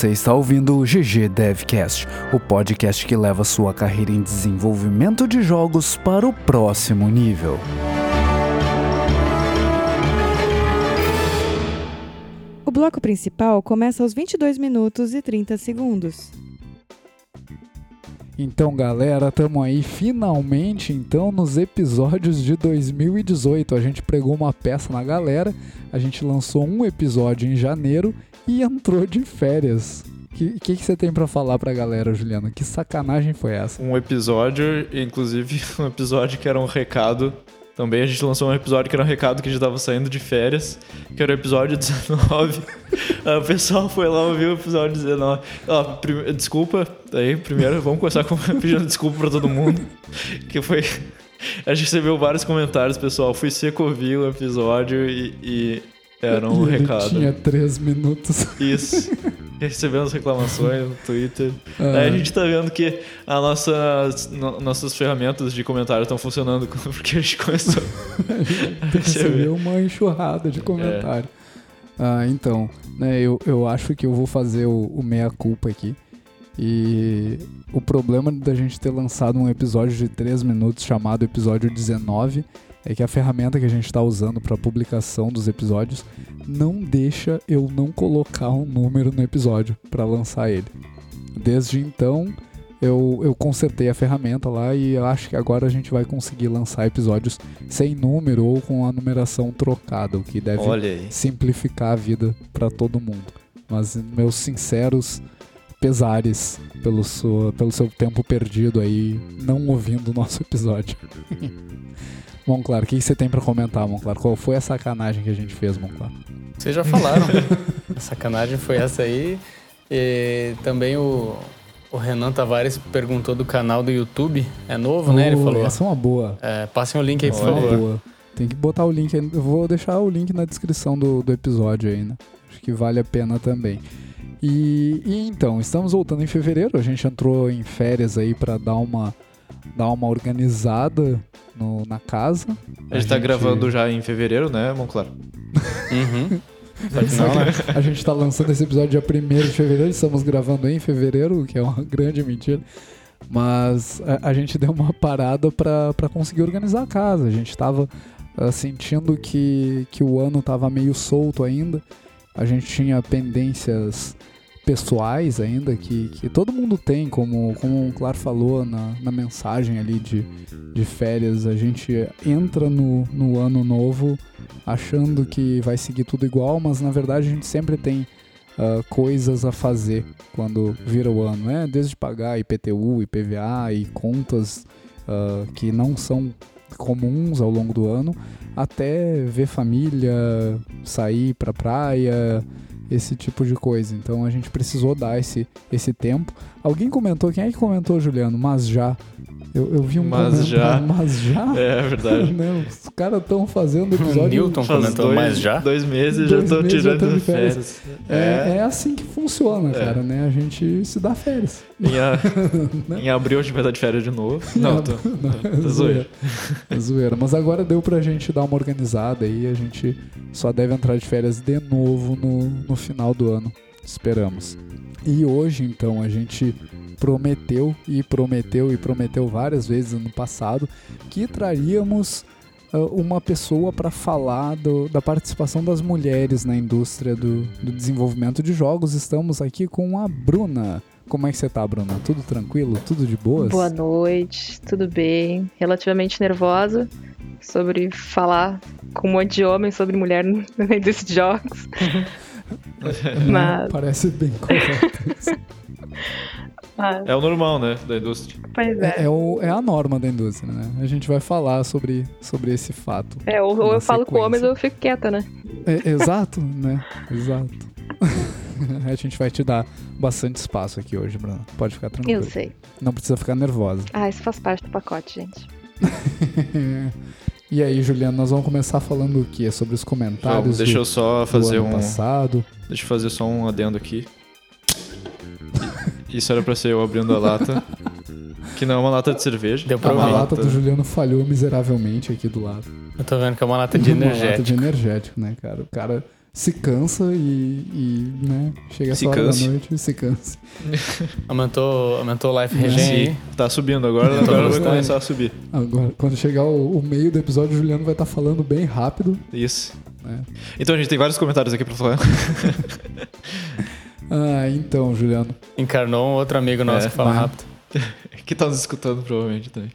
Você está ouvindo o GG Devcast, o podcast que leva sua carreira em desenvolvimento de jogos para o próximo nível. O bloco principal começa aos 22 minutos e 30 segundos. Então, galera, estamos aí finalmente então nos episódios de 2018. A gente pregou uma peça na galera, a gente lançou um episódio em janeiro e entrou de férias. O que, que, que, você tem para falar pra galera, Juliana? Que sacanagem foi essa? Um episódio, inclusive um episódio que era um recado também a gente lançou um episódio que era um recado que a gente tava saindo de férias, que era o episódio 19. o pessoal foi lá ouvir o episódio 19. Ó. Desculpa, aí primeiro vamos começar com pedindo desculpa para todo mundo, que foi a gente recebeu vários comentários, pessoal. Fui seco ouvir o episódio e, e era um e recado. Tinha três minutos. Isso. Recebendo reclamações no Twitter. Ah. Aí a gente tá vendo que a nossa, no, nossas ferramentas de comentário estão funcionando porque a gente começou a recebeu uma enxurrada de comentário. É. Ah, então, né, eu, eu acho que eu vou fazer o, o meia-culpa aqui. E o problema da gente ter lançado um episódio de 3 minutos chamado episódio 19 é que a ferramenta que a gente está usando para publicação dos episódios não deixa eu não colocar um número no episódio para lançar ele. Desde então, eu, eu consertei a ferramenta lá e acho que agora a gente vai conseguir lançar episódios sem número ou com a numeração trocada, o que deve simplificar a vida para todo mundo. Mas meus sinceros pesares pelo, sua, pelo seu tempo perdido aí não ouvindo o nosso episódio. Monclar, o que você tem para comentar, Monclar? Qual foi a sacanagem que a gente fez, Monclar? Vocês já falaram. a sacanagem foi essa aí. E também o, o Renan Tavares perguntou do canal do YouTube. É novo, né? Ele falou. Essa é uma boa. É, passem o link aí, por favor. Boa. Tem que botar o link aí. Eu vou deixar o link na descrição do, do episódio aí, né? Acho que vale a pena também. E, e então, estamos voltando em fevereiro. A gente entrou em férias aí para dar uma dar uma organizada no, na casa. A gente, a gente tá gravando já em fevereiro, né, Monclar? uhum. Não, né? A gente tá lançando esse episódio dia 1 de fevereiro, estamos gravando em fevereiro, o que é uma grande mentira. Mas a, a gente deu uma parada para conseguir organizar a casa. A gente tava uh, sentindo que, que o ano tava meio solto ainda. A gente tinha pendências pessoais ainda que, que todo mundo tem, como, como o Claro falou na, na mensagem ali de, de férias, a gente entra no, no ano novo achando que vai seguir tudo igual, mas na verdade a gente sempre tem uh, coisas a fazer quando vira o ano, né? Desde pagar IPTU, IPVA e contas uh, que não são comuns ao longo do ano, até ver família, sair pra praia, esse tipo de coisa. Então a gente precisou dar esse, esse tempo. Alguém comentou, quem é que comentou, Juliano? Mas já. Eu, eu vi um mas já. mas já. É, é verdade. Né? Os caras estão fazendo episódio. Newton comentou, dois, mas já. Dois meses dois já estão tirando de férias. férias. É, é, é, assim que funciona, é. cara, né? A gente se dá férias. Em, a... né? em abril a gente vai estar de férias de novo. Não, tô, não, tô zoeira. zoeira. Mas agora deu pra gente dar uma organizada aí. A gente só deve entrar de férias de novo no, no final do ano. Esperamos. E hoje, então, a gente prometeu e prometeu e prometeu várias vezes no passado que traríamos uh, uma pessoa para falar do, da participação das mulheres na indústria do, do desenvolvimento de jogos. Estamos aqui com a Bruna. Como é que você tá, Bruna? Tudo tranquilo? Tudo de boas? Boa noite, tudo bem. Relativamente nervosa sobre falar com um monte de homens sobre mulher na indústria de jogos. Mas... Parece bem correto. É o normal, né, da indústria. Pois é. É, é, o, é, a norma da indústria, né? A gente vai falar sobre, sobre esse fato. É, ou, ou eu falo com homens ou eu fico quieta, né? É, exato, né? Exato. a gente vai te dar bastante espaço aqui hoje, Bruno. Pode ficar tranquilo. Eu sei. Não precisa ficar nervosa. Ah, isso faz parte do pacote, gente. e aí, Juliana, nós vamos começar falando o quê? Sobre os comentários Vamos, deixa do, eu só fazer um passado. Deixa eu fazer só um adendo aqui. Isso era pra ser eu abrindo a lata. Que não é uma lata de cerveja. Deu pra a ouvir. lata do Juliano falhou miseravelmente aqui do lado. Eu tô vendo que é uma lata de energético. Uma lata de energético, né, cara? O cara se cansa e, e né, chega Se essa hora canse. da noite e se cansa. Aumentou, aumentou o Life Regen Sim, aí. tá subindo agora, agora vai começar a subir. Agora, quando chegar o, o meio do episódio, o Juliano vai estar falando bem rápido. Isso. né? Então, a gente tem vários comentários aqui pra falar. Ah, então, Juliano. Encarnou um outro amigo nosso É. que fala Ah. rápido. que tá nos escutando, provavelmente, também.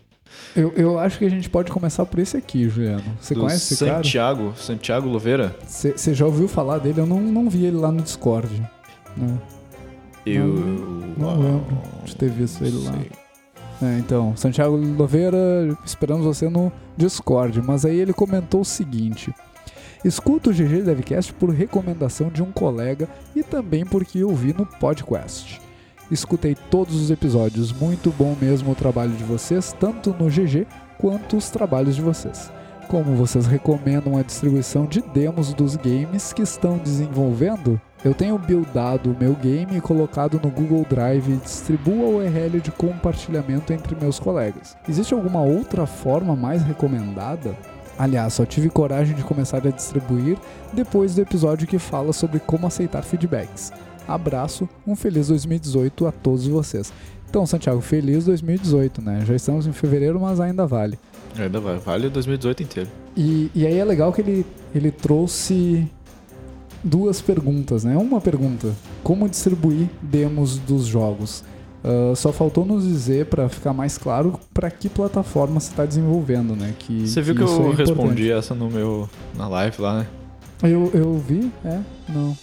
Eu, eu acho que a gente pode começar por esse aqui, Juliano. Você Do conhece esse cara? Santiago, Santiago Louveira? Você já ouviu falar dele? Eu não, não vi ele lá no Discord. né? Eu. Não Uau, lembro de ter visto ele lá. sei. É, então, Santiago Louveira, esperamos você no Discord. Mas aí ele comentou o seguinte: Escuto o GG Devcast por recomendação de um colega e também porque ouvi no podcast. Escutei todos os episódios, muito bom mesmo o trabalho de vocês, tanto no GG quanto os trabalhos de vocês. Como vocês recomendam a distribuição de demos dos games que estão desenvolvendo, eu tenho buildado o meu game e colocado no Google Drive e distribuo a URL de compartilhamento entre meus colegas. Existe alguma outra forma mais recomendada? Aliás, só tive coragem de começar a distribuir depois do episódio que fala sobre como aceitar feedbacks. Abraço, um feliz 2018 a todos vocês. Então, Santiago, feliz 2018, né? Já estamos em fevereiro, mas ainda vale. Ainda vai, vale 2018 inteiro. E, e aí é legal que ele, ele trouxe duas perguntas, né? Uma pergunta: como distribuir demos dos jogos? Ah, só faltou nos dizer, para ficar mais claro, para que plataforma você está desenvolvendo, né? Que, Você viu que, isso eu é respondi essa no meu. na live lá, né? Eu, eu vi? É? Não.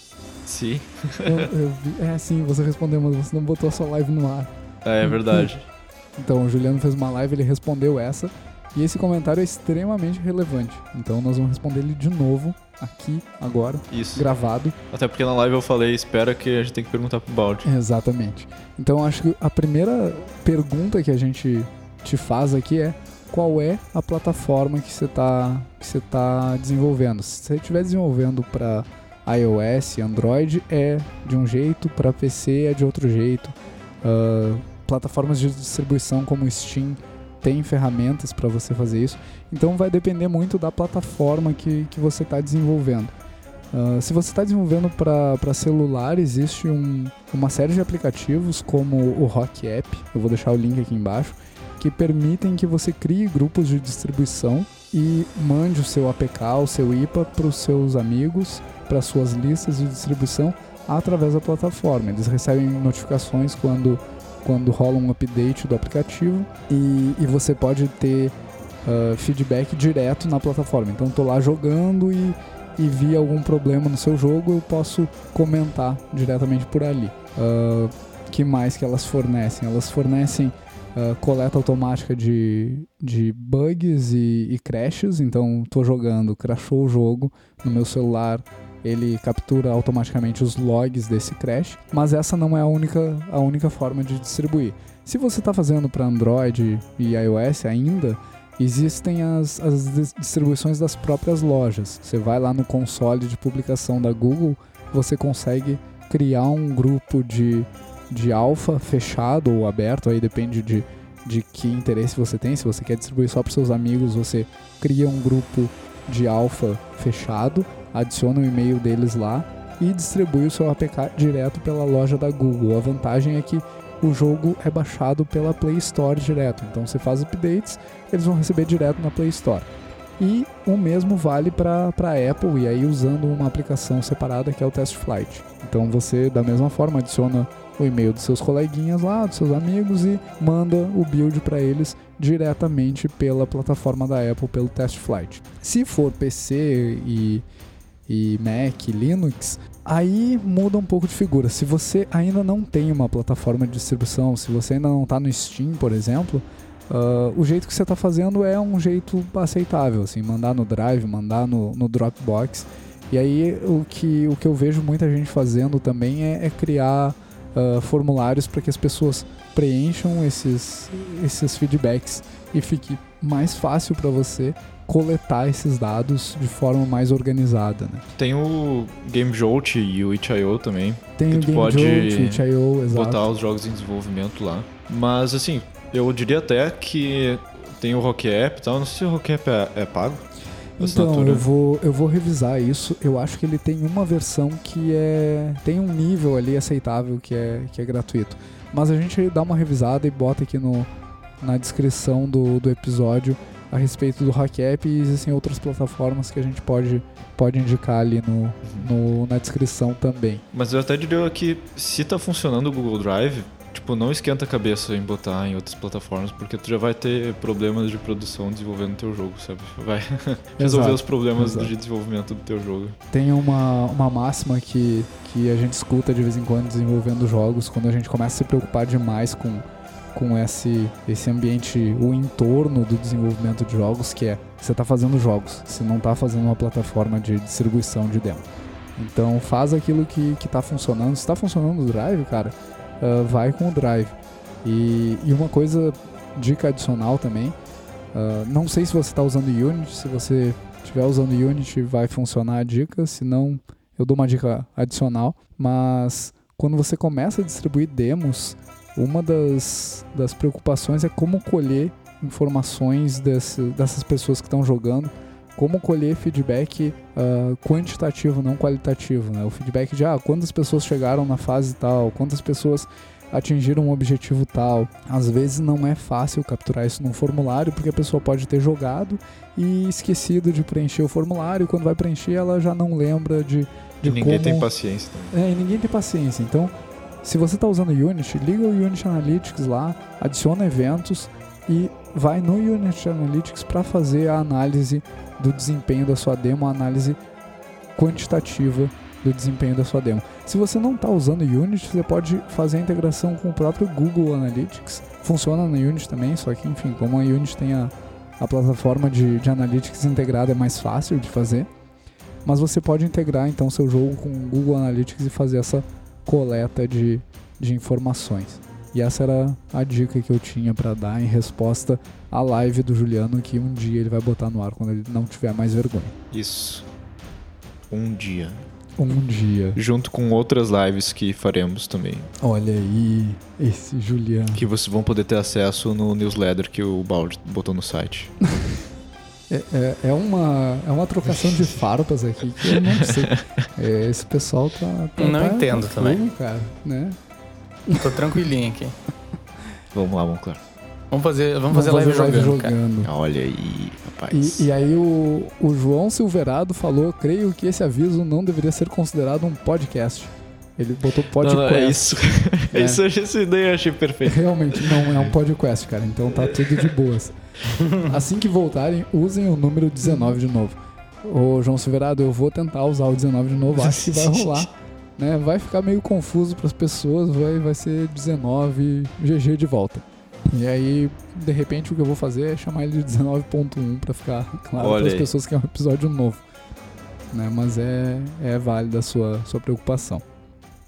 Sim. Eu, eu vi. É, sim, você respondeu, mas você não botou a sua live no ar. É, é verdade. Então, o Juliano fez uma live, ele respondeu essa. E esse comentário é extremamente relevante. Então, nós vamos responder ele de novo, aqui, agora, Isso. gravado. Até porque na live eu falei, espera que a gente tem que perguntar pro balde. Exatamente. Então, acho que a primeira pergunta que a gente te faz aqui é qual é a plataforma que você está que você tá desenvolvendo. Se você estiver desenvolvendo para iOS, Android é de um jeito, para PC é de outro jeito. Ah, plataformas de distribuição como Steam tem ferramentas para você fazer isso. Então vai depender muito da plataforma que, que você está desenvolvendo. Ah, se você está desenvolvendo para celular, existe um- uma série de aplicativos como o Rock App, eu vou deixar o link aqui embaixo, que permitem que você crie grupos de distribuição e mande o seu APK, o seu IPA para os seus amigos, para suas listas de distribuição através da plataforma. Eles recebem notificações quando, quando rola um update do aplicativo e, e você pode ter ah, feedback direto na plataforma. Então, estou lá jogando e, e vi algum problema no seu jogo, eu posso comentar diretamente por ali. Ah, que mais que elas fornecem? Elas fornecem ah, coleta automática de, de bugs e, e crashes. Então, estou jogando, crashou o jogo no meu celular, ele captura automaticamente os logs desse crash. Mas essa não é a única, a única forma de distribuir. Se você está fazendo para Android e iOS ainda, existem as, as dis- distribuições das próprias lojas. Você vai lá no console de publicação da Google, você consegue criar um grupo de, de alfa fechado ou aberto, aí depende de, de que interesse você tem. Se você quer distribuir só para seus amigos, você cria um grupo de alfa fechado, adiciona o e-mail deles lá e distribui o seu APK direto pela loja da Google. A vantagem é que o jogo é baixado pela Play Store direto. Então você faz updates, eles vão receber direto na Play Store. E o mesmo vale para a Apple, e aí usando uma aplicação separada que é o Test Flight. Então você, da mesma forma, adiciona o e-mail dos seus coleguinhas lá, dos seus amigos, e manda o build para eles diretamente pela plataforma da Apple, pelo Test Flight. Se for PC e, e Mac, Linux, aí muda um pouco de figura. Se você ainda não tem uma plataforma de distribuição, se você ainda não está no Steam, por exemplo, ah, o jeito que você está fazendo é um jeito aceitável, assim, mandar no Drive, mandar no, no Dropbox. E aí o que, o que eu vejo muita gente fazendo também é, é criar ah, formulários para que as pessoas preencham esses, esses feedbacks e fique mais fácil para você coletar esses dados de forma mais organizada, né? Tem o Game Jolt e o itch.io também. Tem Que o Game pode Jolt, itch.io, exato. Botar os jogos em desenvolvimento lá. Mas assim, eu diria até que tem o Rock App e tal. Não sei se o Rock App é, é pago. Então, eu vou, eu vou revisar isso. Eu acho que ele tem uma versão que é. tem um nível ali aceitável que é, que é gratuito. Mas a gente dá uma revisada e bota aqui no, na descrição do, do episódio a respeito do Hackap e existem outras plataformas que a gente pode, pode indicar ali no, no, na descrição também. Mas eu até diria que se tá funcionando o Google Drive, tipo, não esquenta a cabeça em botar em outras plataformas, porque tu já vai ter problemas de produção desenvolvendo teu jogo, sabe? Vai resolver Exato, os problemas exato. de desenvolvimento do teu jogo. Tem uma, uma máxima que, que a gente escuta de vez em quando desenvolvendo jogos, quando a gente começa a se preocupar demais com, com esse, esse ambiente, o entorno do desenvolvimento de jogos, que é você está fazendo jogos, você não está fazendo uma plataforma de distribuição de demo. Então faz aquilo que, que tá funcionando. Se está funcionando o Drive, cara, ah, vai com o Drive. E, e uma coisa, dica adicional também, ah, não sei se você está usando Unity, se você estiver usando Unity vai funcionar a dica, se não eu dou uma dica adicional, mas quando você começa a distribuir demos, uma das, das preocupações é como colher informações desse, dessas pessoas que estão jogando, como colher feedback ah, quantitativo, não qualitativo. Né? O feedback de ah, quantas pessoas chegaram na fase tal, quantas pessoas atingiram um objetivo tal. Às vezes não é fácil capturar isso num formulário, porque a pessoa pode ter jogado e esquecido de preencher o formulário, e quando vai preencher ela já não lembra de, de E ninguém como... tem paciência também. É, e ninguém tem paciência. Então, se você está usando Unity, liga o Unity Analytics lá, adiciona eventos e vai no Unity Analytics para fazer a análise do desempenho da sua demo, a análise quantitativa do desempenho da sua demo. Se você não está usando Unity, você pode fazer a integração com o próprio Google Analytics. Funciona no Unity também, só que, enfim, como a Unity tem a, a plataforma de, de Analytics integrada, é mais fácil de fazer. Mas você pode integrar então seu jogo com o Google Analytics e fazer essa coleta de, de informações. E essa era a dica que eu tinha para dar em resposta à live do Juliano que um dia ele vai botar no ar quando ele não tiver mais vergonha. Isso. Um dia. Um dia. Junto com outras lives que faremos também. Olha aí, esse Juliano. Que vocês vão poder ter acesso no newsletter que o Balde botou no site. É, é, é uma, é uma trocação de farpas aqui que eu não sei. É, esse pessoal tá. tá Não tá- entendo tá também. cara, né? Tô tranquilinho aqui. Vamos lá, vamos claro. Vamos fazer, vamos fazer live, jogando, cara. Olha aí, rapaz. E, e aí o, o João Silverado falou, creio que esse aviso não deveria ser considerado um podcast. Ele botou Não, podcast. não, é isso. É. É isso, essa ideia eu achei perfeita. Realmente não é um podcast, cara. Então tá tudo de boas. Assim que voltarem, usem o número 19 de novo. Ô, João Silverado, eu vou tentar usar o 19 de novo. Acho que vai rolar. Né? Vai ficar meio confuso pras pessoas. Vai, vai ser 19 GG de volta. E aí, de repente, o que eu vou fazer é chamar ele de 19.1 pra ficar claro para as pessoas que é um episódio novo. Né? Mas é, é válida a sua, sua preocupação.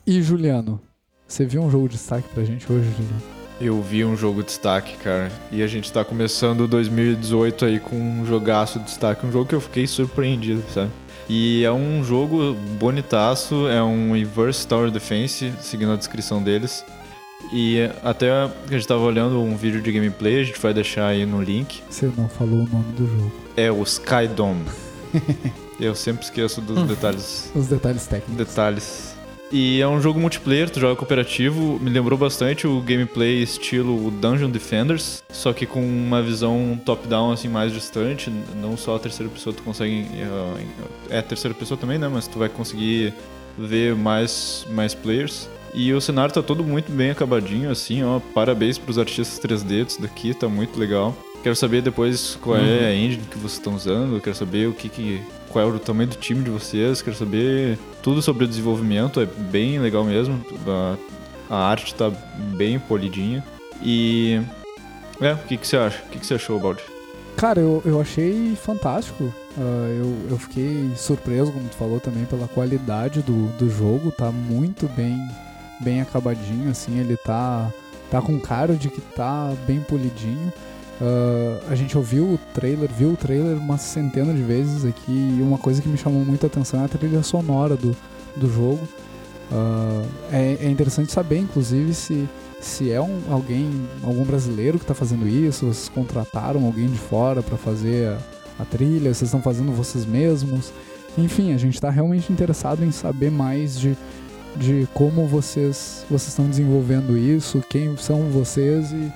E Juliano, você viu um jogo de destaque pra gente hoje, Juliano? Eu vi um jogo de destaque, cara. E a gente tá começando 2018 aí com um jogaço de destaque. Um jogo que eu fiquei surpreendido, sabe? E é um jogo bonitaço, é um Inverse Tower Defense, seguindo a descrição deles. E até a gente tava olhando um vídeo de gameplay, a gente vai deixar aí no link. Você não falou o nome do jogo. É o Skydome. eu sempre esqueço dos detalhes Os detalhes técnicos. detalhes. E é um jogo multiplayer, tu joga cooperativo, me lembrou bastante o gameplay estilo Dungeon Defenders, só que com uma visão top-down assim mais distante, não só a terceira pessoa tu consegue eh, é a terceira pessoa também, né, mas tu vai conseguir ver mais mais players. E o cenário tá todo muito bem acabadinho assim, ó, parabéns pros artistas 3D disso daqui, tá muito legal. Quero saber depois qual é a engine que vocês estão usando, quero saber o que que qual é o tamanho do time de vocês, quero saber tudo sobre o desenvolvimento, é bem legal mesmo. A, a arte tá bem polidinha. E. É, o que, que você acha? O que, que você achou, Baldi? Cara, eu, eu achei fantástico. Ah, eu, eu fiquei surpreso, como tu falou também, pela qualidade do, do jogo. Tá muito bem, bem acabadinho, assim. Ele tá, tá com cara de que tá bem polidinho. Ah, a gente ouviu o trailer, viu o trailer uma centena de vezes aqui. E uma coisa que me chamou muita atenção é a trilha sonora do, do jogo. Ah, é, é interessante saber, inclusive, se, se é um, alguém, algum brasileiro que está fazendo isso, vocês contrataram alguém de fora para fazer a trilha, vocês estão fazendo vocês mesmos. Enfim, a gente está realmente interessado em saber mais de, de como vocês vocês estão desenvolvendo isso, quem são vocês e,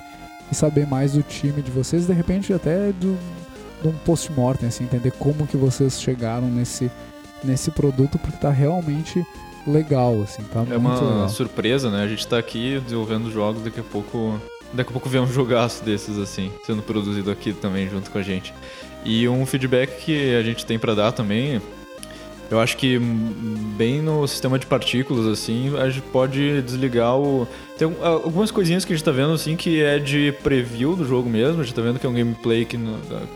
e saber mais do time de vocês, de repente até do, de um post-mortem, assim, entender como que vocês chegaram nesse, nesse produto, porque tá realmente legal, assim, tá É uma legal. surpresa, né? A gente tá aqui desenvolvendo jogos, daqui a pouco. Daqui a pouco vem um jogaço desses, assim, sendo produzido aqui também junto com a gente. E um feedback que a gente tem pra dar também. Eu acho que bem no sistema de partículas, assim, a gente pode desligar o. Tem algum- algumas coisinhas que a gente tá vendo, assim, que é de preview do jogo mesmo. A gente tá vendo que é um gameplay que,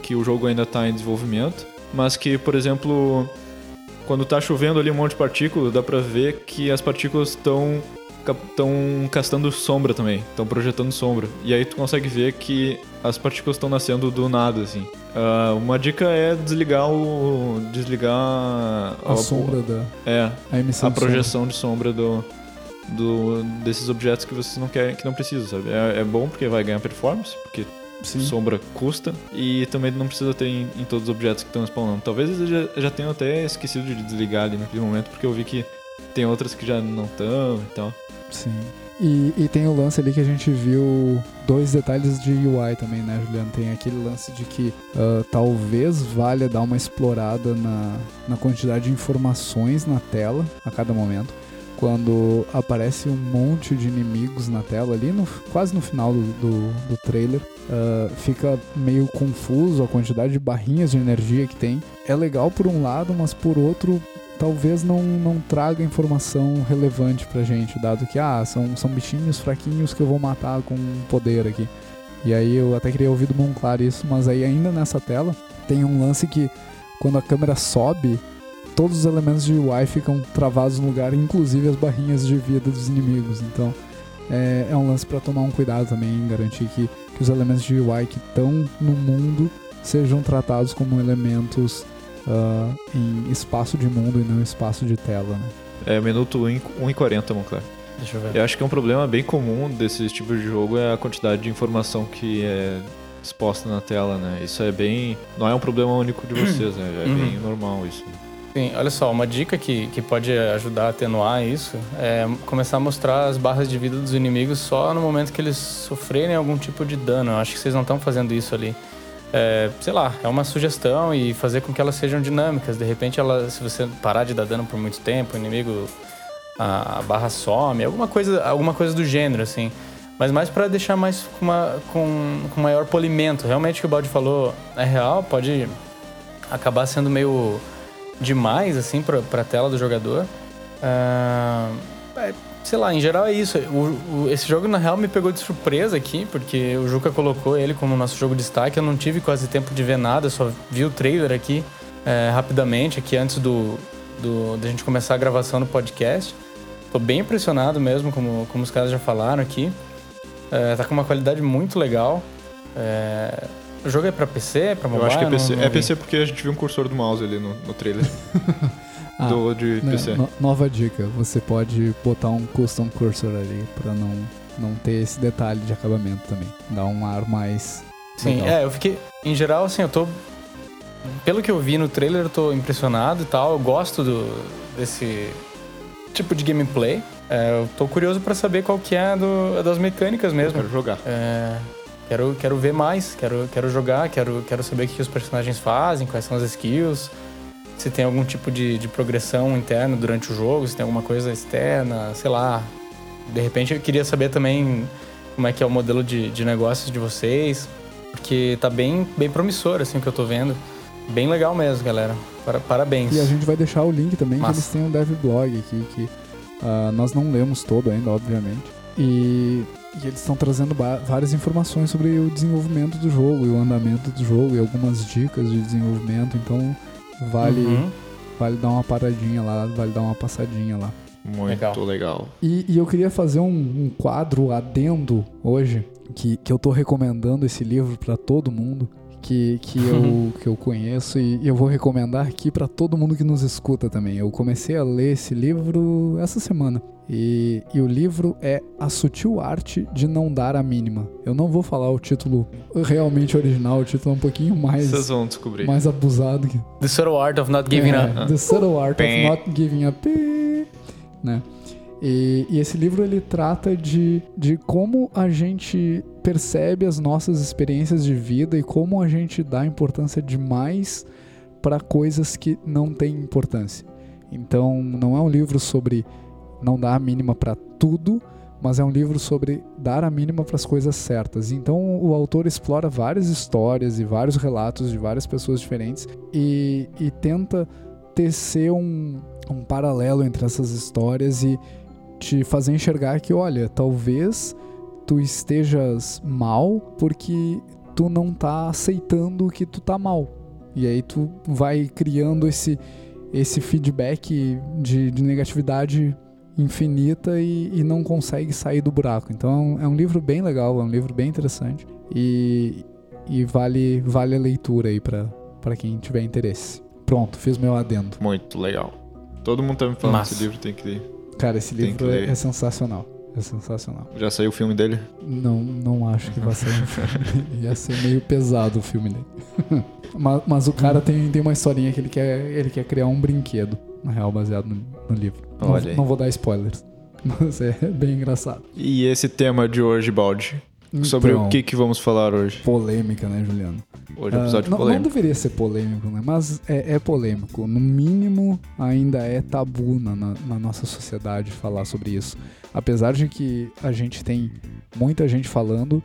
que o jogo ainda tá em desenvolvimento. Mas que, por exemplo, quando tá chovendo ali um monte de partícula, dá pra ver que as partículas estão estão castando sombra também, estão projetando sombra. E aí tu consegue ver que as partículas estão nascendo do nada, assim. Ah, uma dica é desligar o. desligar A sombra da É, a emissão a de sombra. projeção de sombra do, do desses objetos que vocês não querem, que não precisam, sabe? É, é bom porque vai ganhar performance, porque Sim. sombra custa e também não precisa ter em, em todos os objetos que estão spawnando. Talvez eles já, já tenham até esquecido de desligar ali naquele momento, porque eu vi que tem outras que já não estão e tal. Sim. E, e tem o lance ali que a gente viu dois detalhes de UI também, né, Juliano? Tem aquele lance de que ah, talvez valha dar uma explorada na, na quantidade de informações na tela a cada momento. Quando aparece um monte de inimigos na tela ali, no, quase no final do, do, do trailer, ah, fica meio confuso a quantidade de barrinhas de energia que tem. É legal por um lado, mas por outro talvez não, não traga informação relevante pra gente, dado que, ah, são, são bichinhos fraquinhos que eu vou matar com poder aqui. E aí eu até queria ouvir do Monclar isso, mas aí ainda nessa tela tem um lance que quando a câmera sobe, todos os elementos de UI ficam travados no lugar, inclusive as barrinhas de vida dos inimigos. Então é, é um lance pra tomar um cuidado também, garantir que, que os elementos de UI que estão no mundo sejam tratados como elementos ah, em espaço de mundo e não espaço de tela, né? É minuto 1 e 40, Monclar. Deixa eu ver. Eu acho que é um problema bem comum desse tipo de jogo é a quantidade de informação que é exposta na tela, né? Isso é bem. Não é um problema único de vocês, né? É Uhum. bem normal isso. Sim, olha só, uma dica que, que pode ajudar a atenuar isso é começar a mostrar as barras de vida dos inimigos só no momento que eles sofrerem algum tipo de dano. Eu acho que vocês não estão fazendo isso ali. É, sei lá, é uma sugestão e fazer com que elas sejam dinâmicas. De repente, ela, se você parar de dar dano por muito tempo, o inimigo, a, a barra some, alguma coisa, alguma coisa do gênero, assim. Mas mais para deixar mais com, uma, com, com maior polimento. Realmente o que o Baldi falou é real, pode acabar sendo meio demais, assim, pra, pra tela do jogador. Ah, é, sei lá, em geral é isso. O- o- esse jogo, na real, me pegou de surpresa aqui, porque o Juca colocou ele como nosso jogo de destaque. Eu não tive quase tempo de ver nada, só vi o trailer aqui é, rapidamente, aqui antes do, do, da gente começar a gravação do podcast. Tô bem impressionado mesmo, como, como os caras já falaram aqui. É, tá com uma qualidade muito legal. É, o jogo é pra PC, é pra mobile? Eu acho que é PC. não é. PC porque a gente viu um cursor do mouse ali no, no trailer Ah, do, de né, PC. no- nova dica, você pode botar um custom cursor ali pra não, não ter esse detalhe de acabamento também. Dá um ar mais. Sim, legal. é, eu fiquei. Em geral, assim, eu tô. Pelo que eu vi no trailer, eu tô impressionado e tal. Eu gosto do, desse tipo de gameplay. É, eu tô curioso pra saber qual que é do, das mecânicas Eu mesmo. quero jogar. É, quero, quero ver mais, quero, quero jogar, quero, quero saber o que os personagens fazem, quais são as skills, se tem algum tipo de, de progressão interna durante o jogo, se tem alguma coisa externa, sei lá. De repente eu queria saber também como é que é o modelo de, de negócios de vocês, porque tá bem, bem promissor, assim, o que eu tô vendo. Bem legal mesmo, galera. Para- parabéns. E a gente vai deixar o link também, que Massa. eles têm um dev blog aqui, que ah, nós não lemos todo ainda, obviamente. E, e eles estão trazendo várias informações sobre o desenvolvimento do jogo e o andamento do jogo e algumas dicas de desenvolvimento, então vale, Uhum. vale dar uma paradinha lá, vale dar uma passadinha lá. Muito Legal. legal. E, e eu queria fazer um, um quadro adendo hoje, que, que eu tô recomendando esse livro pra todo mundo, que, que, eu, que eu conheço e eu vou recomendar aqui para todo mundo que nos escuta também. Eu comecei a ler esse livro essa semana. E, e, o livro é A Sutil Arte de Não Dar a Mínima. Eu não vou falar o título realmente original, o título é um pouquinho mais. Vocês vão descobrir. Mais abusado. Que... The Subtle Art of Not Giving é, Up. The Subtle Art of Not Giving Up. Né? E, e, esse livro ele trata de, de como a gente percebe as nossas experiências de vida e como a gente dá importância demais para coisas que não têm importância. Então, não é um livro sobre não dar a mínima para tudo, mas é um livro sobre dar a mínima para as coisas certas. Então, o autor explora várias histórias e vários relatos de várias pessoas diferentes e, e tenta tecer um, um paralelo entre essas histórias e te fazer enxergar que, olha, talvez tu estejas mal porque tu não tá aceitando que tu tá mal. E aí tu vai criando esse, esse feedback de, de negatividade infinita e, e, não consegue sair do buraco. Então é um livro bem legal, é um livro bem interessante e, e vale, vale a leitura aí para quem tiver interesse. Pronto, fiz meu adendo. Muito legal. Todo mundo tá me falando que esse livro tem que ler. Cara, esse livro é, é, sensacional. É sensacional. Já saiu o filme dele? Não, não acho que vai sair um filme. Ia ser meio pesado o filme dele. mas, mas, o cara tem, tem uma historinha que ele quer, ele quer criar um brinquedo, na real, baseado no, no livro. Olha não, não vou dar spoilers. Mas é bem engraçado. E esse tema de hoje, Baldi? Então, Sobre o que, que vamos falar hoje? Polêmica, né, Juliano? Hoje é um episódio uh, não, polêmico. Não deveria ser polêmico, né? Mas é, é polêmico. No mínimo, ainda é tabu na, na, na, nossa sociedade falar sobre isso. Apesar de que a gente tem muita gente falando,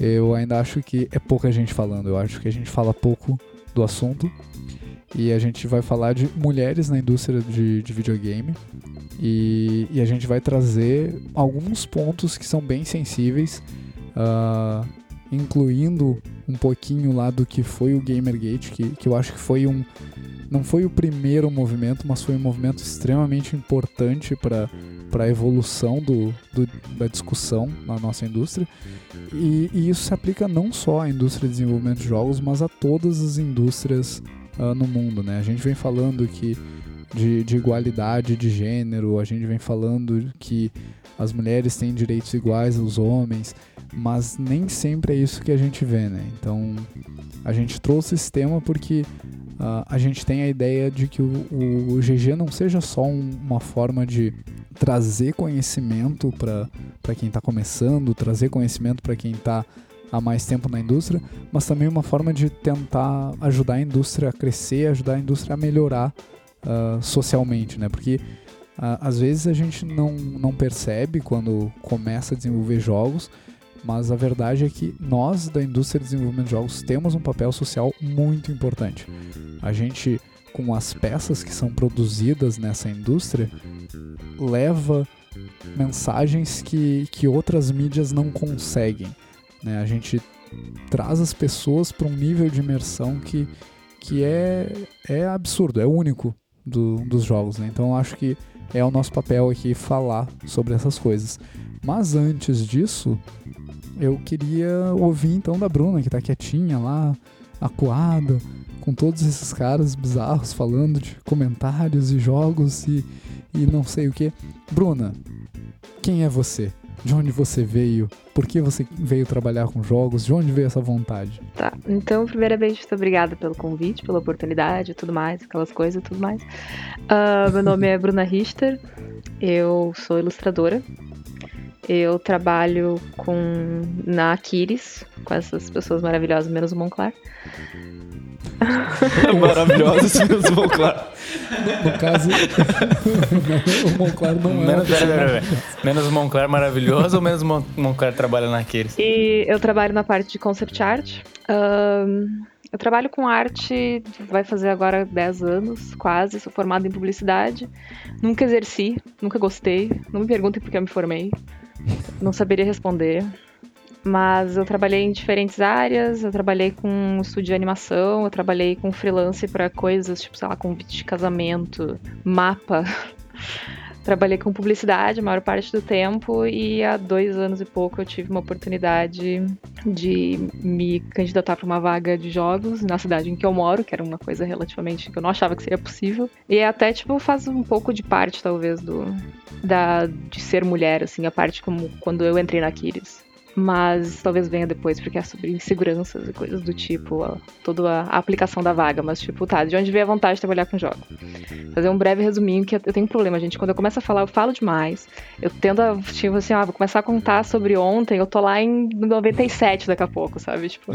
eu ainda acho que é pouca gente falando. Eu acho que a gente fala pouco do assunto. E a gente vai falar de mulheres na indústria de, de videogame. E, e, a gente vai trazer alguns pontos que são bem sensíveis. Uh, incluindo um pouquinho lá do que foi o Gamergate, que, que eu acho que foi um. Não foi o primeiro movimento, mas foi um movimento extremamente importante para a evolução do, do, da discussão na nossa indústria. E, e, isso se aplica não só à indústria de desenvolvimento de jogos, mas a todas as indústrias uh, no mundo. Né? A gente vem falando que de, de igualdade de gênero, a gente vem falando que as mulheres têm direitos iguais aos homens mas nem sempre é isso que a gente vê, né? Então a gente trouxe esse tema porque uh, a gente tem a ideia de que o, o, o GG não seja só um, uma forma de trazer conhecimento para quem está começando, trazer conhecimento para quem está há mais tempo na indústria, mas também uma forma de tentar ajudar a indústria a crescer, ajudar a indústria a melhorar uh, socialmente, né? Porque uh, às vezes a gente não, não percebe quando começa a desenvolver jogos mas a verdade é que nós da indústria de desenvolvimento de jogos temos um papel social muito importante. A gente, com as peças que são produzidas nessa indústria, leva mensagens que, que outras mídias não conseguem. Né? A gente traz as pessoas para um nível de imersão que, que é, é absurdo, é único do, dos jogos. Né? Então acho que é o nosso papel aqui falar sobre essas coisas. Mas antes disso, eu queria ouvir então da Bruna, que tá quietinha lá, acuada, com todos esses caras bizarros falando de comentários e jogos e, e não sei o que. Bruna, quem é você? De onde você veio? Por que você veio trabalhar com jogos? De onde veio essa vontade? Tá, então, primeiramente, muito obrigada pelo convite, pela oportunidade tudo mais, aquelas coisas tudo mais. Uh, meu nome é Bruna Richter, eu sou ilustradora, eu trabalho com na Aquiles, com essas pessoas maravilhosas, menos o Monclar. Maravilhosas, menos o Monclar. No, no caso, o Monclar não é. Menos, pera, pera, pera. menos o Monclar maravilhoso ou menos o Monclar trabalha na Aquiles? E eu trabalho na parte de concept art. Um, eu trabalho com arte, vai fazer agora 10 anos, quase. Sou formada em publicidade. Nunca exerci, nunca gostei. Não me perguntem por que eu me formei. Não saberia responder. Mas eu trabalhei em diferentes áreas, eu trabalhei com estúdio de animação, eu trabalhei com freelance para coisas, tipo, sei lá, convite de casamento, mapa. trabalhei com publicidade a maior parte do tempo e há dois anos e pouco eu tive uma oportunidade de me candidatar para uma vaga de jogos na cidade em que eu moro, que era uma coisa relativamente que eu não achava que seria possível. E até, tipo, faz um pouco de parte, talvez, do da de ser mulher, assim, a parte como quando eu entrei na Aquiles mas talvez venha depois, porque é sobre inseguranças e coisas do tipo, ó, toda a, aplicação da vaga, mas tipo, tá, de onde veio a vontade de trabalhar com jogos? Fazer um breve resuminho, que eu tenho um problema, gente, quando eu começo a falar, eu falo demais, eu tendo a, tipo assim, ah, vou começar a contar sobre ontem, eu tô lá em 97 daqui a pouco, sabe, tipo...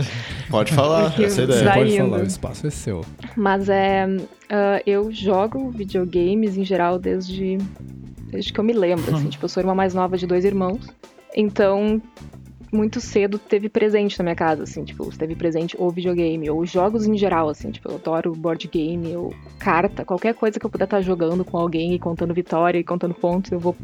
Pode falar, essa é ideia. Pode falar, o espaço é seu. Mas é, uh, eu jogo videogames em geral desde, desde que eu me lembro, assim, tipo, eu sou irmã mais nova de dois irmãos, então, muito cedo teve presente na minha casa, assim, tipo, teve presente ou videogame, ou jogos em geral, assim, tipo, eu adoro board game, ou carta, qualquer coisa que eu puder estar jogando com alguém e contando vitória e contando pontos, eu vou,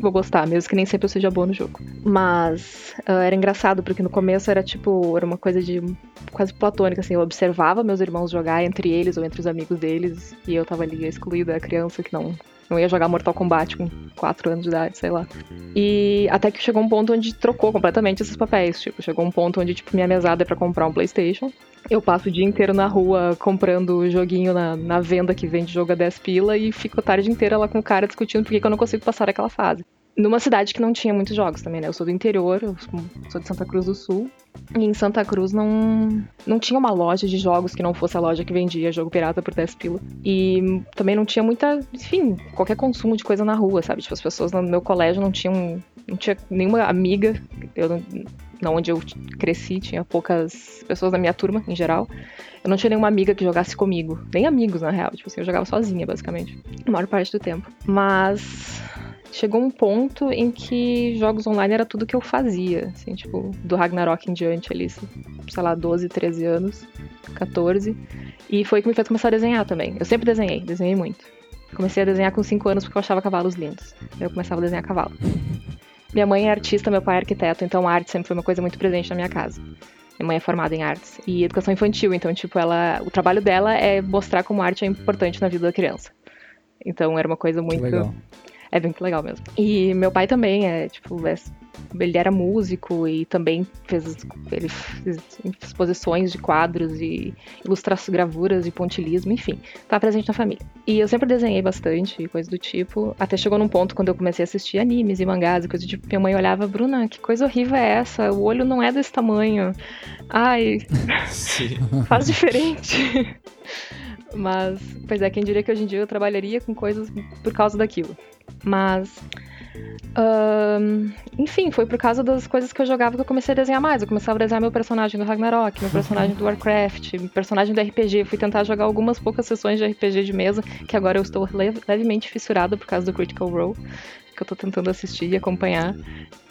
vou gostar, mesmo que nem sempre eu seja boa no jogo. Mas uh, era engraçado, porque no começo era tipo, era uma coisa de quase platônica, assim, eu observava meus irmãos jogar entre eles ou entre os amigos deles, e eu tava ali excluída, a criança que não não ia jogar Mortal Kombat com 4 anos de idade, sei lá. E até que chegou um ponto onde trocou completamente esses papéis. Tipo, chegou um ponto onde, tipo, minha mesada é pra comprar um PlayStation. Eu passo o dia inteiro na rua comprando joguinho na, na venda que vende jogo a 10 pila e fico a tarde inteira lá com o cara discutindo por que eu não consigo passar aquela fase numa cidade que não tinha muitos jogos também, né? Eu sou do interior, eu sou de Santa Cruz do Sul. E em Santa Cruz não, não tinha uma loja de jogos que não fosse a loja que vendia jogo pirata por 10 pila. E também não tinha muita, enfim, qualquer consumo de coisa na rua, sabe? Tipo, as pessoas no meu colégio não tinham, não tinha nenhuma amiga. Eu não, não onde eu cresci, tinha poucas pessoas na minha turma, em geral. Eu não tinha nenhuma amiga que jogasse comigo. Nem amigos, na real. Tipo assim, eu jogava sozinha, basicamente. A maior parte do tempo. Mas chegou um ponto em que jogos online era tudo que eu fazia, assim, tipo, do Ragnarok em diante ali, sei lá, 12, 13 anos, 14. E foi que me fez começar a desenhar também. Eu sempre desenhei, desenhei muito. Comecei a desenhar com 5 anos porque eu achava cavalos lindos. Eu começava a desenhar cavalo. Minha mãe é artista, meu pai é arquiteto, então a arte sempre foi uma coisa muito presente na minha casa. Minha mãe é formada em artes e educação infantil, então tipo ela, o trabalho dela é mostrar como a arte é importante na vida da criança. Então era uma coisa muito. É bem legal mesmo. E meu pai também é, tipo, é, ele era músico e também fez, ele fez exposições de quadros e ilustrações, gravuras e pontilismo, enfim, tá presente na família. E eu sempre desenhei bastante, coisa do tipo, até chegou num ponto quando eu comecei a assistir animes e mangás e coisa do tipo, minha mãe olhava, Bruna, que coisa horrível é essa? O olho não é desse tamanho. Ai, faz diferente. Mas, pois é, quem diria que hoje em dia eu trabalharia com coisas por causa daquilo. Mas. Um, enfim, foi por causa das coisas que eu jogava que eu comecei a desenhar mais. Eu começava a desenhar meu personagem do Ragnarok, meu personagem do Warcraft, meu personagem do RPG. Eu fui tentar jogar algumas poucas sessões de RPG de mesa, que agora eu estou levemente fissurada por causa do Critical Role, que eu tô tentando assistir e acompanhar.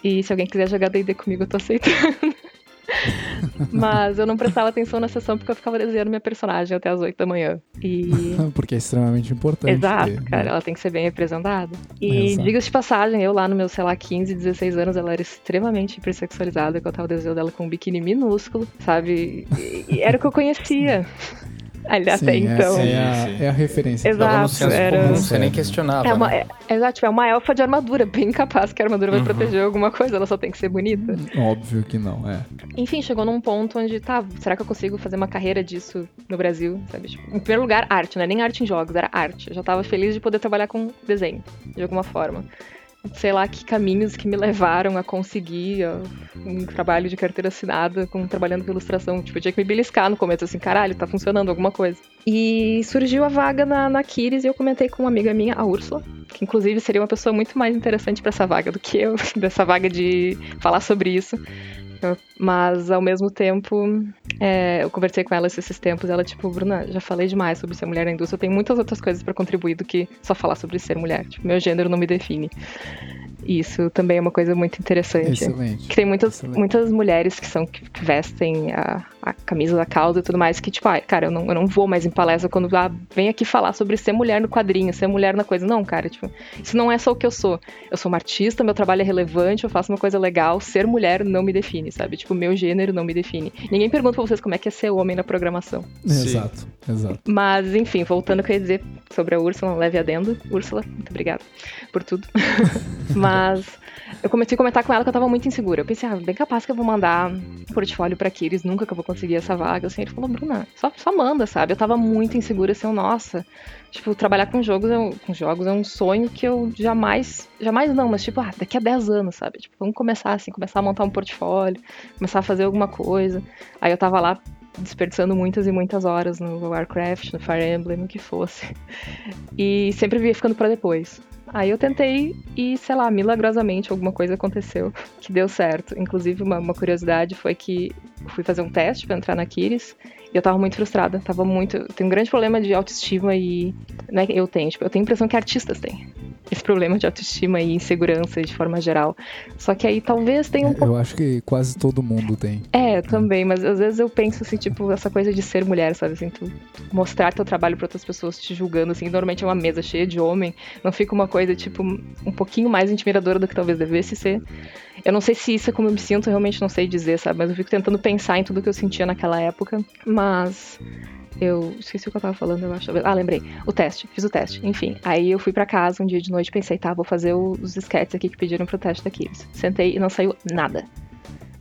E se alguém quiser jogar DD comigo, eu tô aceitando. Mas eu não prestava atenção na sessão porque eu ficava desenhando minha personagem até as 8 da manhã. E... porque é extremamente importante. Exato, ter, cara, né? ela tem que ser bem representada. E diga-se de passagem, eu lá no meu, sei lá, 15, 16 anos, ela era extremamente hipersexualizada, que eu tava desenhando ela com um biquíni minúsculo, sabe? E era o que eu conhecia. Aliás, sim, até então. É, a, é a referência. Exato. Era... Comum, você nem questionava. É uma, né? é, exato, tipo, é uma elfa de armadura, bem capaz que a armadura vai uhum. proteger alguma coisa, ela só tem que ser bonita. Óbvio que não, é. Enfim, chegou num ponto onde, tá, será que eu consigo fazer uma carreira disso no Brasil? Sabe? Tipo, em primeiro lugar, arte, não é nem arte em jogos, era arte. Eu já tava feliz de poder trabalhar com desenho, de alguma forma sei lá que caminhos que me levaram a conseguir ó, um trabalho de carteira assinada com trabalhando com ilustração. Tipo, eu tinha que me beliscar no começo, assim, caralho, tá funcionando alguma coisa. E surgiu a vaga na, na Kiris e eu comentei com uma amiga minha, a Úrsula, que inclusive seria uma pessoa muito mais interessante para essa vaga do que eu, dessa vaga de falar sobre isso. Mas, ao mesmo tempo, é, eu conversei com ela esses tempos ela, tipo, Bruna, já falei demais sobre ser mulher na indústria, eu tenho muitas outras coisas para contribuir do que só falar sobre ser mulher. Tipo, meu gênero não me define. Isso também é uma coisa muito interessante. Excelente. Que tem muitas, muitas mulheres que são que vestem a, a camisa da causa e tudo mais, que, tipo, ah, cara, eu não, eu não vou mais em palestra quando ah, vem aqui falar sobre ser mulher no quadrinho, ser mulher na coisa. Não, cara, tipo, isso não é só o que eu sou. Eu sou uma artista, meu trabalho é relevante, eu faço uma coisa legal, ser mulher não me define, sabe? Tipo, meu gênero não me define. Ninguém pergunta pra vocês como é que é ser homem na programação. Exato, exato. Mas, enfim, voltando ao que eu ia dizer sobre a Úrsula, um leve adendo. Úrsula, muito obrigada por tudo. Mas eu comecei a comentar com ela que eu tava muito insegura. Eu pensei, ah, bem capaz que eu vou mandar um portfólio pra Kiris, nunca que eu vou conseguir essa vaga. Assim, ele falou, Bruna, só, só manda, sabe? Eu tava muito insegura, assim, nossa. Tipo, trabalhar com jogos, é um, com jogos é um sonho que eu jamais, jamais não, mas tipo, ah, daqui a 10 anos, sabe? Tipo, vamos começar assim, começar a montar um portfólio, começar a fazer alguma coisa. Aí eu tava lá desperdiçando muitas e muitas horas no Warcraft, no Fire Emblem, o que fosse. E sempre via ficando para depois. Aí eu tentei e, sei lá, milagrosamente alguma coisa aconteceu que deu certo. Inclusive, uma, uma curiosidade foi que fui fazer um teste para entrar na Kiris e eu tava muito frustrada. Tava muito. Tenho um grande problema de autoestima e. É que eu tenho, tipo, eu tenho a impressão que artistas têm esse problema de autoestima e insegurança de forma geral. Só que aí talvez tenha um Eu acho que quase todo mundo tem. É, também, mas às vezes eu penso assim, tipo, essa coisa de ser mulher, sabe? Assim, tu mostrar teu trabalho para outras pessoas te julgando, assim, normalmente é uma mesa cheia de homem, não fica uma coisa, tipo, um pouquinho mais intimidadora do que talvez devesse ser. Eu não sei se isso é como eu me sinto, eu realmente não sei dizer, sabe? Mas eu fico tentando pensar em tudo que eu sentia naquela época. Mas eu esqueci o que eu tava falando, eu acho. Ah, lembrei. O teste, fiz o teste. Enfim, aí eu fui para casa um dia de noite e pensei, tá, vou fazer os sketches aqui que pediram pro teste da Kids. Sentei e não saiu nada.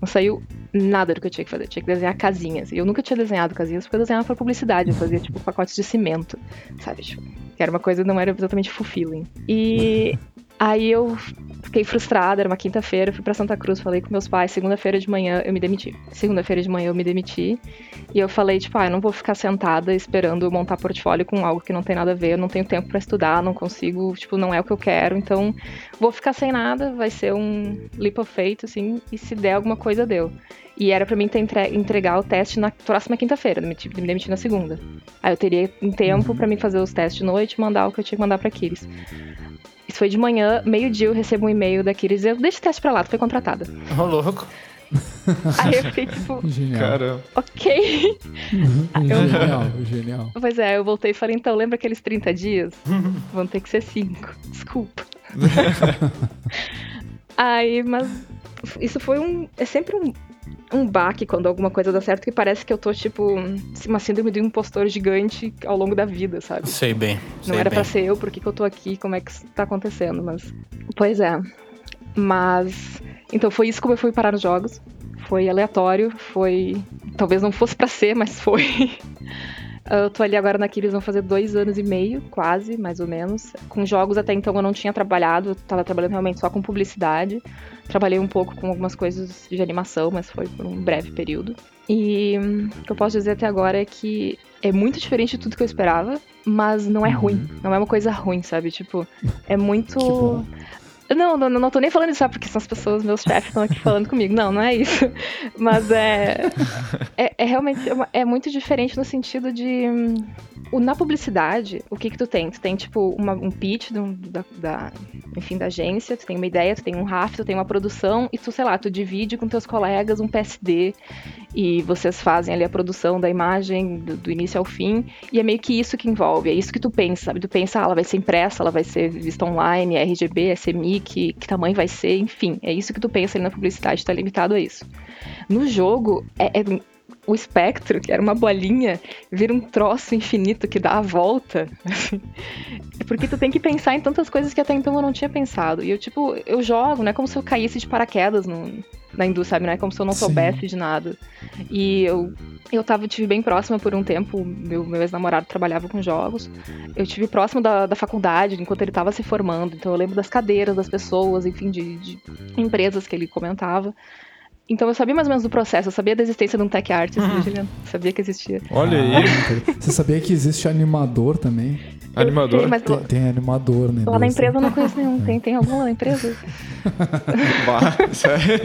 Não saiu nada do que eu tinha que fazer. Eu tinha que desenhar casinhas. E eu nunca tinha desenhado casinhas porque eu desenhava pra publicidade. Eu fazia, tipo, pacotes de cimento, sabe? Tipo, que era uma coisa não era exatamente fulfilling. E Aí eu fiquei frustrada, era uma quinta-feira, fui para Santa Cruz, falei com meus pais, segunda-feira de manhã eu me demiti. Segunda-feira de manhã eu me demiti e eu falei, tipo, ah, eu não vou ficar sentada esperando montar portfólio com algo que não tem nada a ver, eu não tenho tempo para estudar, não consigo, tipo, não é o que eu quero, então vou ficar sem nada, vai ser um leap of faith, assim, e se der alguma coisa, deu. E era para mim entre entregar o teste na próxima quinta-feira, me, demitir na segunda. Aí eu teria um tempo para mim fazer os testes de noite e mandar o que eu tinha que mandar pra Kiris. Isso foi de manhã, meio-dia eu recebo um e-mail da Kiris eu deixa o teste pra lá, tu foi contratada. Ô, oh, louco. Aí eu fiquei tipo. Genial. Caramba. Ok. eu... Genial, genial. Pois é, eu voltei e falei, então, lembra aqueles 30 dias? Vão ter que ser 5. Desculpa. Aí, mas isso foi um. É sempre um, um baque quando alguma coisa dá certo, que parece que eu tô, tipo, uma síndrome de um impostor gigante ao longo da vida, sabe? Sei bem. Sei Não era pra ser eu, por que, que eu tô aqui, como é que isso tá acontecendo, mas. Pois é. Mas. Então foi isso como eu fui parar nos jogos. Foi aleatório, foi. Talvez não fosse para ser, mas foi. Eu tô ali agora na Kiris, vão fazer dois anos e meio, quase, mais ou menos. Com jogos até então eu não tinha trabalhado, eu tava trabalhando realmente só com publicidade. Trabalhei um pouco com algumas coisas de animação, mas foi por um breve período. E o que eu posso dizer até agora é que é muito diferente de tudo que eu esperava, mas não é ruim. Uhum. Não é uma coisa ruim, sabe? Tipo, é muito. Não, não, não tô nem falando isso só porque são as pessoas, meus chefes estão aqui falando comigo. Não, não é isso. Mas é. É, é realmente. É, muito diferente no sentido de. Na publicidade, o que que tu tem? Tu tem, tipo, uma, um pitch do, da, da, enfim, da agência, tu tem uma ideia, tu tem um RAF, tu tem uma produção, e tu, sei lá, tu divide com teus colegas um PSD, e vocês fazem ali a produção da imagem do, do início ao fim, e é meio que isso que envolve, é isso que tu pensa, sabe? Tu pensa, ah, ela vai ser impressa, ela vai ser vista online, é RGB, é que, que tamanho vai ser, enfim, é isso que tu pensa ali na publicidade, tá limitado a isso. No jogo, é, é o espectro, que era uma bolinha, vira um troço infinito que dá a volta. Porque tu tem que pensar em tantas coisas que até então eu não tinha pensado. E eu, tipo, eu jogo, não é como se eu caísse de paraquedas no, na indústria, sabe? Não é como se eu não soubesse Sim. de nada. E eu, eu tava, tive bem próxima por um tempo, meu, meu ex-namorado trabalhava com jogos. Eu tive próximo da, da faculdade, enquanto ele tava se formando. Então eu lembro das cadeiras, das pessoas, enfim, de, de empresas que ele comentava. Então eu sabia mais ou menos do processo, eu sabia da existência de um tech artist, uhum. Juliano. Sabia que existia. Olha aí. Ah, você sabia que existe animador também? Animador? Sei, tem, tem, animador, né? Lá na empresa eu não conheço nenhum. Tem, tem algum lá na empresa? Bah, sério?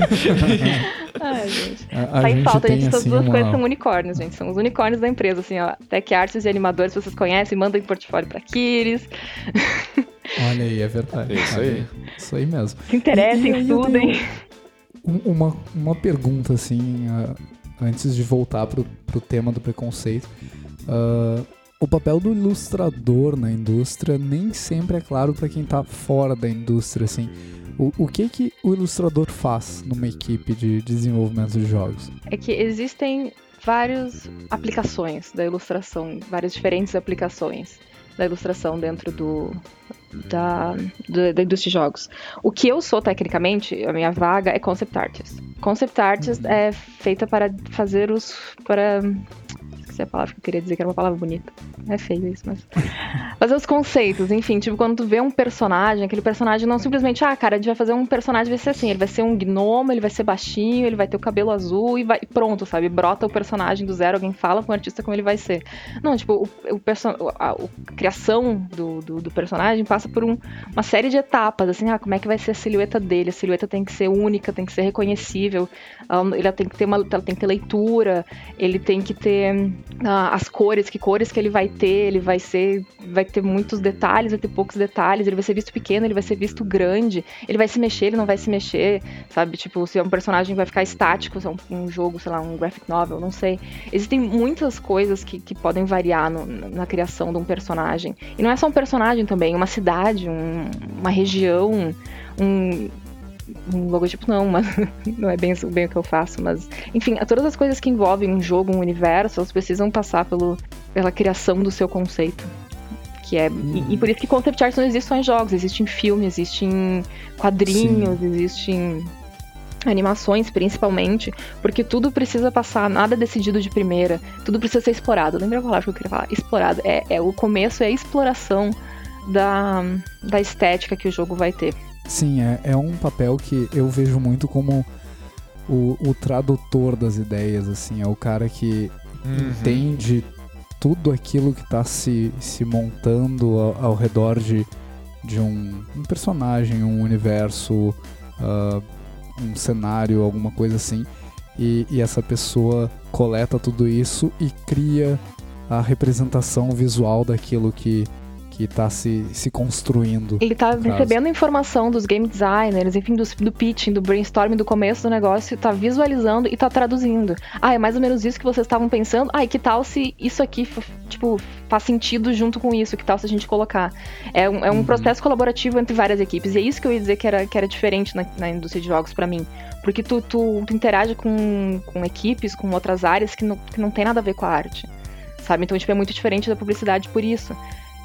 Ai, gente. A, a Faz falta, gente. Essas assim, duas uma... coisas são unicórnios, gente. São os unicórnios da empresa, assim, ó. Tech artists e animadores, vocês conhecem, mandem portfólio pra Kiris. Olha aí, é verdade. É isso aí. Isso aí mesmo. Se interessem, estudem uma, uma pergunta, assim, uh, antes de voltar pro, pro tema do preconceito. Uh, o papel do ilustrador na indústria nem sempre é claro para quem tá fora da indústria, assim. O, o que que o ilustrador faz numa equipe de desenvolvimento de jogos? É que existem várias aplicações da ilustração, várias diferentes aplicações. Da ilustração dentro do, da, da, da, indústria de jogos. O que eu sou tecnicamente, a minha vaga é concept artist. Concept artist uhum. é feita para fazer os. para esqueci a palavra que eu queria dizer, que era uma palavra bonita. É feio isso, mas. fazer os conceitos, enfim, tipo, quando tu vê um personagem, aquele personagem não simplesmente, ah, cara, a gente vai fazer um personagem, vai ser assim, ele vai ser um gnomo, ele vai ser baixinho, ele vai ter o cabelo azul e vai. Pronto, sabe? Brota o personagem do zero, alguém fala com o artista como ele vai ser. Não, tipo, o, o person... a, a, criação do, do, do, personagem passa por um, uma série de etapas, assim, ah, como é que vai ser a silhueta dele? A silhueta tem que ser única, tem que ser reconhecível, ele tem que ter uma. Ela tem que ter leitura, ele tem que ter as cores, que cores que ele vai ter, ele vai ser, vai ter muitos detalhes, vai ter poucos detalhes, ele vai ser visto pequeno, ele vai ser visto grande, ele vai se mexer, ele não vai se mexer, sabe? Tipo, se é um personagem vai ficar estático, se é um, um jogo, sei lá, um graphic novel, não sei. Existem muitas coisas que, que podem variar no, na criação de um personagem. E não é só um personagem também, uma cidade, um, uma região, um um logotipo não, mas não é bem, bem o que eu faço, mas enfim, todas as coisas que envolvem um jogo, um universo, elas precisam passar pelo, pela criação do seu conceito. Que é, e, e, por isso que concept art não existe só em jogos, existe em filmes, existe em quadrinhos, Sim. existe em animações principalmente, porque tudo precisa passar, nada decidido de primeira, tudo precisa ser explorado. Lembra a palavra que eu queria falar? Explorado. É, é o começo, é a exploração da, da estética que o jogo vai ter. Sim, é, é um papel que eu vejo muito como o, o tradutor das ideias, assim, é o cara que uhum. entende tudo aquilo que está se, se montando ao, ao, redor de, de um, um personagem, um universo, uh, um cenário, alguma coisa assim. E, e, essa pessoa coleta tudo isso e cria a representação visual daquilo que, que tá se, se construindo. Ele tá recebendo informação dos game designers, enfim, do, do pitching, do brainstorming, do começo do negócio, tá visualizando e tá traduzindo. Ah, é mais ou menos isso que vocês estavam pensando? Ah, e que tal se isso aqui, tipo, faz sentido junto com isso? Que tal se a gente colocar? É um, é um uhum. processo colaborativo entre várias equipes. E é isso que eu ia dizer que era, que era diferente na, na indústria de jogos para mim. Porque tu, tu, tu, interage com, com equipes, com outras áreas que não, que não tem nada a ver com a arte. Sabe? Então, tipo, é muito diferente da publicidade por isso.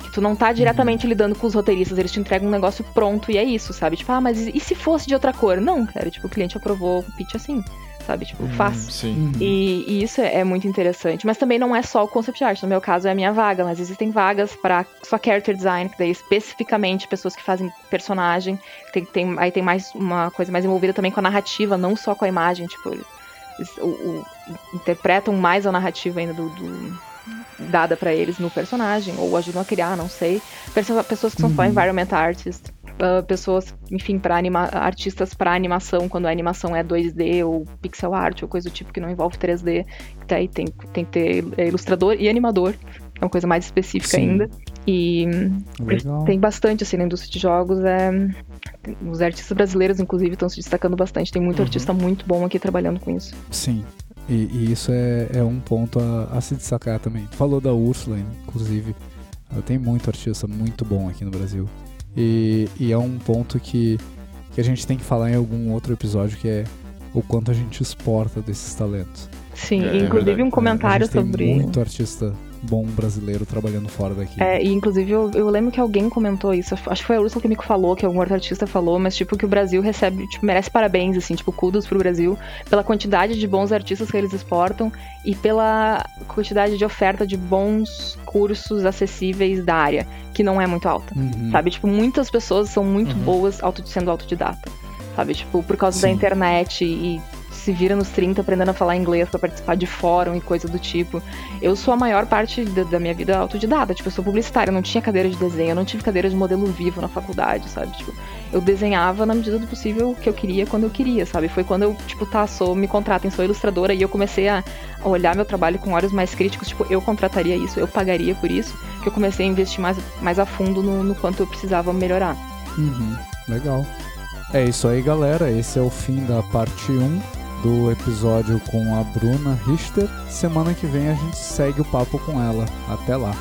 Que tu não tá diretamente uhum. lidando com os roteiristas, eles te entregam um negócio pronto e é isso, sabe? Tipo, ah, mas e se fosse de outra cor? Não, cara, tipo, o cliente aprovou o pitch assim, sabe? Tipo, hum, faz. Sim. Uhum. E, e, isso é, é, muito interessante. Mas também não é só o concept art. No meu caso é a minha vaga, mas existem vagas para só character design, que daí especificamente pessoas que fazem personagem. Tem, tem, aí tem mais uma coisa mais envolvida também com a narrativa, não só com a imagem, tipo, o, o, interpretam mais a narrativa ainda do, do dada para eles no personagem, ou ajudam a criar, não sei. Pessoas que são uhum. só environment artists, uh, pessoas, enfim, para artistas para animação, quando a animação é 2D ou pixel art ou coisa do tipo que não envolve 3D. Daí tem, tem que ter é, ilustrador e animador, é uma coisa mais específica Sim. ainda. E Legal. tem bastante assim na indústria de jogos. É... Os artistas brasileiros, inclusive, estão se destacando bastante. Tem muito uhum. artista muito bom aqui trabalhando com isso. Sim. E, e isso é, é, um ponto a, a, se destacar também. Falou da Úrsula, inclusive. Tem muito artista muito bom aqui no Brasil. E, e, é um ponto que, que a gente tem que falar em algum outro episódio, que é o quanto a gente exporta desses talentos. Sim, é, inclusive é um comentário sobre. Tem muito artista bom brasileiro trabalhando fora daqui. É, e inclusive eu, eu lembro que alguém comentou isso, acho que foi a Ursula que me falou, que algum outro artista falou, mas tipo que o Brasil recebe, tipo, merece parabéns, assim, tipo, kudos pro Brasil, pela quantidade de bons artistas que eles exportam e pela quantidade de oferta de bons cursos acessíveis da área, que não é muito alta, uhum. sabe? Tipo, muitas pessoas são muito uhum. boas auto, sendo autodidata, sabe? Tipo, por causa Sim. da internet e se vira nos 30 aprendendo a falar inglês para participar de fórum e coisa do tipo. Eu sou a maior parte da, da, minha vida autodidata, tipo, eu sou publicitária, eu não tinha cadeira de desenho, eu não tive cadeira de modelo vivo na faculdade, sabe? Tipo, eu desenhava na medida do possível que eu queria quando eu queria, sabe? Foi quando eu, tipo, tá, sou, me contratem, sou ilustradora e eu comecei a, a olhar meu trabalho com olhos mais críticos, tipo, eu contrataria isso, eu pagaria por isso, que eu comecei a investir mais, mais a fundo no, no quanto eu precisava melhorar. Uhum, legal. É isso aí, galera. Esse é o fim da parte 1 do episódio com a Bruna Richter. Semana que vem a gente segue o papo com ela. Até lá.